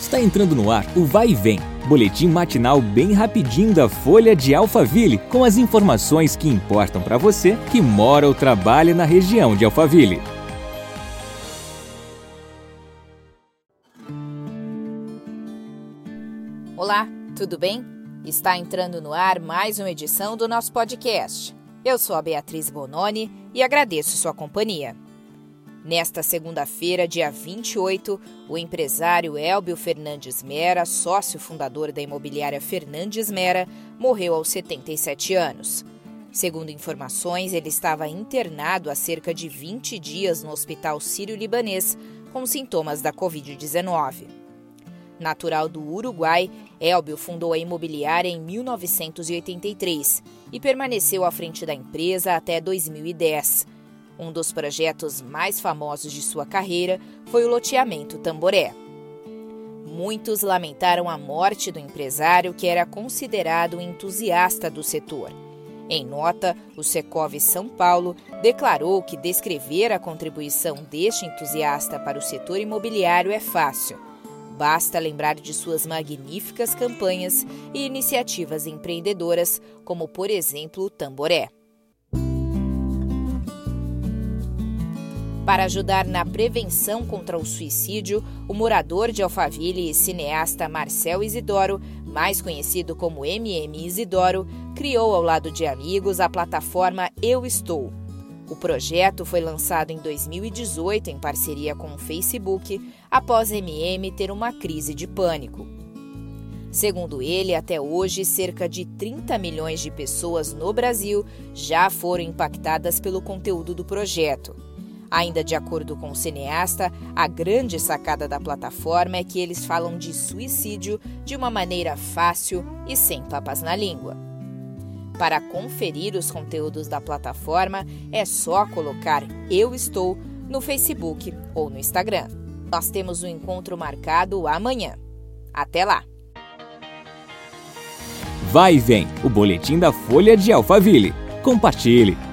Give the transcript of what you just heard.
Está entrando no ar o Vai e Vem, boletim matinal bem rapidinho da Folha de Alphaville, com as informações que importam para você que mora ou trabalha na região de Alphaville. Olá, tudo bem? Está entrando no ar mais uma edição do nosso podcast. Eu sou a Beatriz Bononi e agradeço sua companhia. Nesta segunda-feira, dia 28, o empresário Elbio Fernandes Mera, sócio fundador da imobiliária Fernandes Mera, morreu aos 77 anos. Segundo informações, ele estava internado há cerca de 20 dias no Hospital Sírio-Libanês com sintomas da Covid-19. Natural do Uruguai, Elbio fundou a imobiliária em 1983 e permaneceu à frente da empresa até 2010 um dos projetos mais famosos de sua carreira foi o loteamento Tamboré. Muitos lamentaram a morte do empresário que era considerado um entusiasta do setor. Em nota, o Secov São Paulo declarou que descrever a contribuição deste entusiasta para o setor imobiliário é fácil. Basta lembrar de suas magníficas campanhas e iniciativas empreendedoras, como, por exemplo, o Tamboré. Para ajudar na prevenção contra o suicídio, o morador de Alphaville e cineasta Marcel Isidoro, mais conhecido como MM Isidoro, criou ao lado de amigos a plataforma Eu Estou. O projeto foi lançado em 2018 em parceria com o Facebook, após MM ter uma crise de pânico. Segundo ele, até hoje, cerca de 30 milhões de pessoas no Brasil já foram impactadas pelo conteúdo do projeto. Ainda de acordo com o cineasta, a grande sacada da plataforma é que eles falam de suicídio de uma maneira fácil e sem papas na língua. Para conferir os conteúdos da plataforma, é só colocar Eu Estou no Facebook ou no Instagram. Nós temos um encontro marcado amanhã. Até lá! Vai e vem o boletim da Folha de Alphaville. Compartilhe!